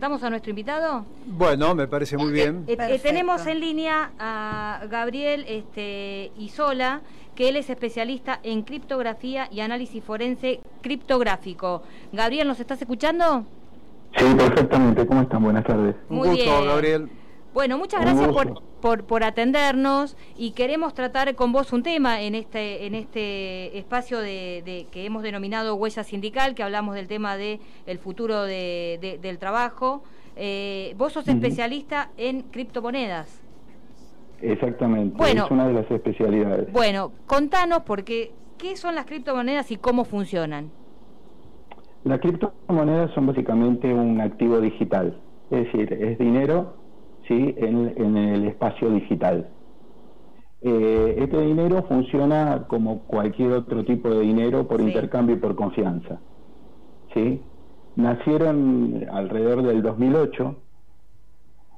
¿Damos a nuestro invitado? Bueno, me parece muy bien. Eh, eh, tenemos en línea a Gabriel este, Isola, que él es especialista en criptografía y análisis forense criptográfico. Gabriel, ¿nos estás escuchando? Sí, perfectamente. ¿Cómo están? Buenas tardes. Un gusto, Gabriel. Bueno, muchas gracias por, por, atendernos y queremos tratar con vos un tema en este en este espacio de, que hemos denominado huella sindical, que hablamos del tema de el futuro de, del trabajo. Eh, vos sos especialista en criptomonedas. Exactamente, bueno, es una de las especialidades. Bueno, contanos porque qué son las criptomonedas y cómo funcionan. Las criptomonedas son básicamente un activo digital, es decir, es dinero en, el espacio digital. Eh, este dinero funciona como cualquier otro tipo de dinero por intercambio y por confianza. ¿sí? Nacieron alrededor del 2008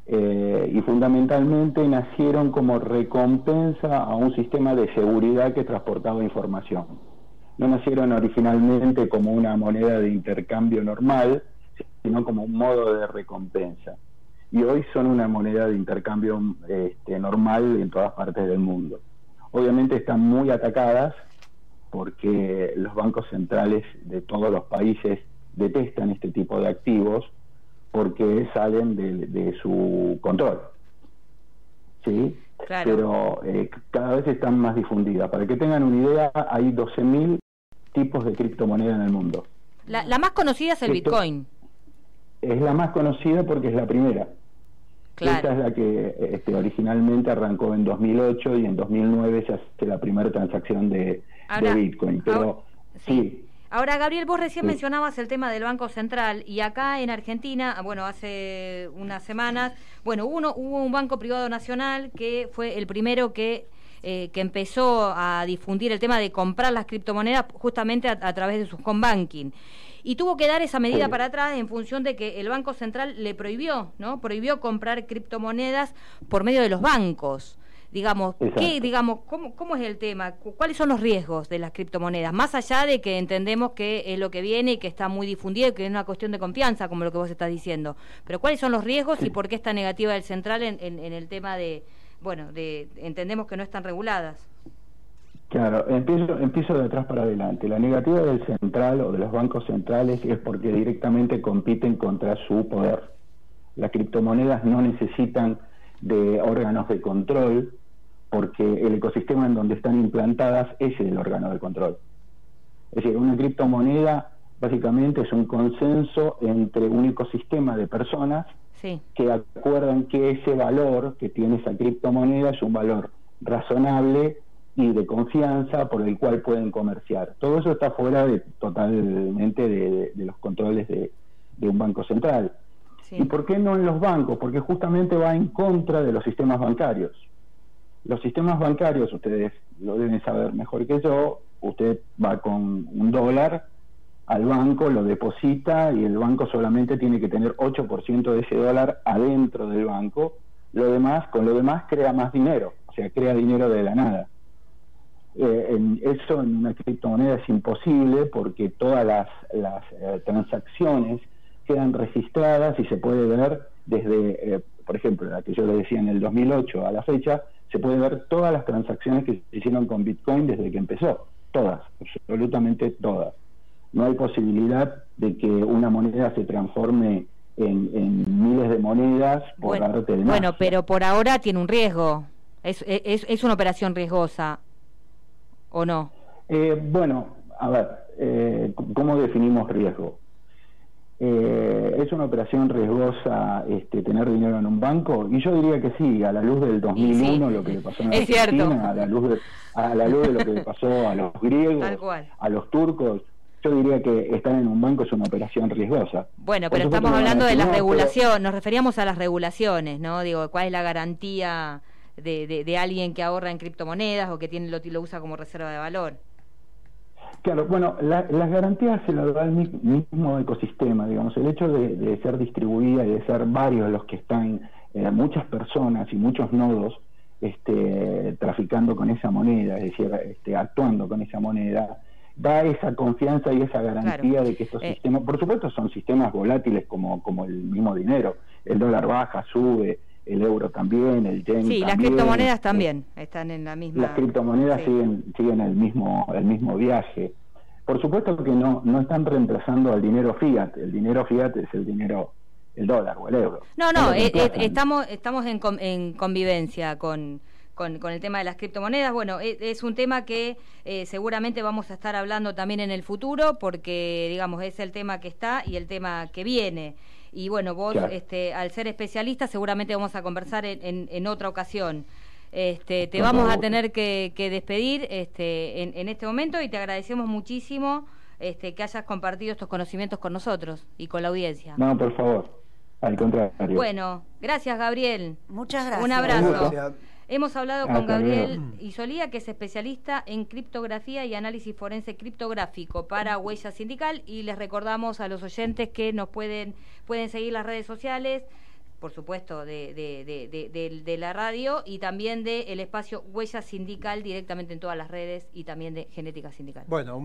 eh, y fundamentalmente nacieron como recompensa a un sistema de seguridad que transportaba información. No nacieron originalmente como una moneda de intercambio normal, sino como un modo de recompensa y hoy son una moneda de intercambio este, normal en todas partes del mundo. Obviamente están muy atacadas porque los bancos centrales de todos los países detestan este tipo de activos porque salen de, su control. ¿Sí? Pero eh, cada vez están más difundidas. Para que tengan una idea, hay 12.000 tipos de criptomonedas en el mundo. La, más conocida es el Bitcoin. Es la más conocida porque es la primera. Esta es la que este, originalmente arrancó en 2008 y en 2009 se hace la primera transacción de, Bitcoin. Pero ahora, sí. Ahora, Gabriel, vos recién mencionabas el tema del Banco Central y acá en Argentina, bueno, hace unas semanas, bueno, uno, hubo un banco privado nacional que fue el primero que eh, que empezó a difundir el tema de comprar las criptomonedas justamente a, través de sus home banking y tuvo que dar esa medida para atrás en función de que el Banco Central le prohibió, ¿no? Prohibió comprar criptomonedas por medio de los bancos. Digamos, ¿qué, digamos ¿cómo, ¿cómo es el tema? ¿Cuáles son los riesgos de las criptomonedas? Más allá de que entendemos que es lo que viene y que está muy difundido y que es una cuestión de confianza, como lo que vos estás diciendo. Pero ¿cuáles son los riesgos y por qué está negativa el central en, en el tema de, bueno, de, entendemos que no están reguladas? Claro, empiezo, empiezo de atrás para adelante. La negativa del central o de los bancos centrales es porque directamente compiten contra su poder. Las criptomonedas no necesitan de órganos de control porque el ecosistema en donde están implantadas es el órgano de control. Es decir, una criptomoneda básicamente es un consenso entre un ecosistema de personas que acuerdan que ese valor que tiene esa criptomoneda es un valor razonable y de confianza por el cual pueden comerciar. Todo eso está fuera de, totalmente de, los controles de, un banco central. ¿Y por qué no en los bancos? Porque justamente va en contra de los sistemas bancarios. Los sistemas bancarios, ustedes lo deben saber mejor que yo, usted va con un dólar al banco, lo deposita y el banco solamente tiene que tener 8% de ese dólar adentro del banco, lo demás, con lo demás crea más dinero, o sea, crea dinero de la nada. Eh, eso en una criptomoneda es imposible porque todas las, eh, transacciones quedan registradas y se puede ver desde, eh, por ejemplo, la que yo le decía en el 2008 a la fecha, se puede ver todas las transacciones que se hicieron con Bitcoin desde que empezó, todas, absolutamente todas. No hay posibilidad de que una moneda se transforme en, miles de monedas por bueno, arte de Bueno, pero por ahora tiene un riesgo. Es, es, es una operación riesgosa. ¿O no? Eh, bueno, a ver, eh, ¿cómo definimos riesgo? Eh, ¿Es una operación riesgosa este, tener dinero en un banco? Y yo diría que sí, a la luz del 2001, lo que le pasó en Argentina, a la, luz de, a la luz de lo que le pasó a los griegos, a los turcos, yo diría que estar en un banco es una operación riesgosa. Bueno, pero estamos hablando de la regulación, nos referíamos a las regulaciones, ¿no? Digo, ¿cuál es la garantía de, de, alguien que ahorra en criptomonedas o que tiene lo, lo usa como reserva de valor. Claro, bueno, las garantías se las da el mismo ecosistema, digamos, el hecho de, ser distribuida y de ser varios los que están, eh, muchas personas y muchos nodos este, traficando con esa moneda, es decir, este, actuando con esa moneda, da esa confianza y esa garantía de que estos eh. sistemas, por supuesto son sistemas volátiles como, como el mismo dinero, el dólar baja, sube, el euro también, el yen Sí, las criptomonedas también están en la misma... Las criptomonedas siguen, siguen el mismo, el mismo viaje. Por supuesto que no, no están reemplazando al dinero fiat, el dinero fiat es el dinero, el dólar o el euro. No, no, eh, eh, estamos, estamos en, en convivencia con con, el tema de las criptomonedas. Bueno, e, es, un tema que eh, seguramente vamos a estar hablando también en el futuro porque, digamos, es el tema que está y el tema que viene. Y bueno, vos, este, al ser especialista, seguramente vamos a conversar en, en, otra ocasión. Este, te vamos a tener que, despedir este, en, en, este momento y te agradecemos muchísimo este, que hayas compartido estos conocimientos con nosotros y con la audiencia. No, por favor. Al contrario. Bueno, gracias Gabriel. Muchas gracias. Un abrazo. Hemos hablado con Gabriel Isolía, que es especialista en criptografía y análisis forense criptográfico para Huella Sindical y les recordamos a los oyentes que nos pueden, pueden seguir las redes sociales, por supuesto, de, de, la radio y también del espacio Huella Sindical directamente en todas las redes y también de Genética Sindical. Bueno,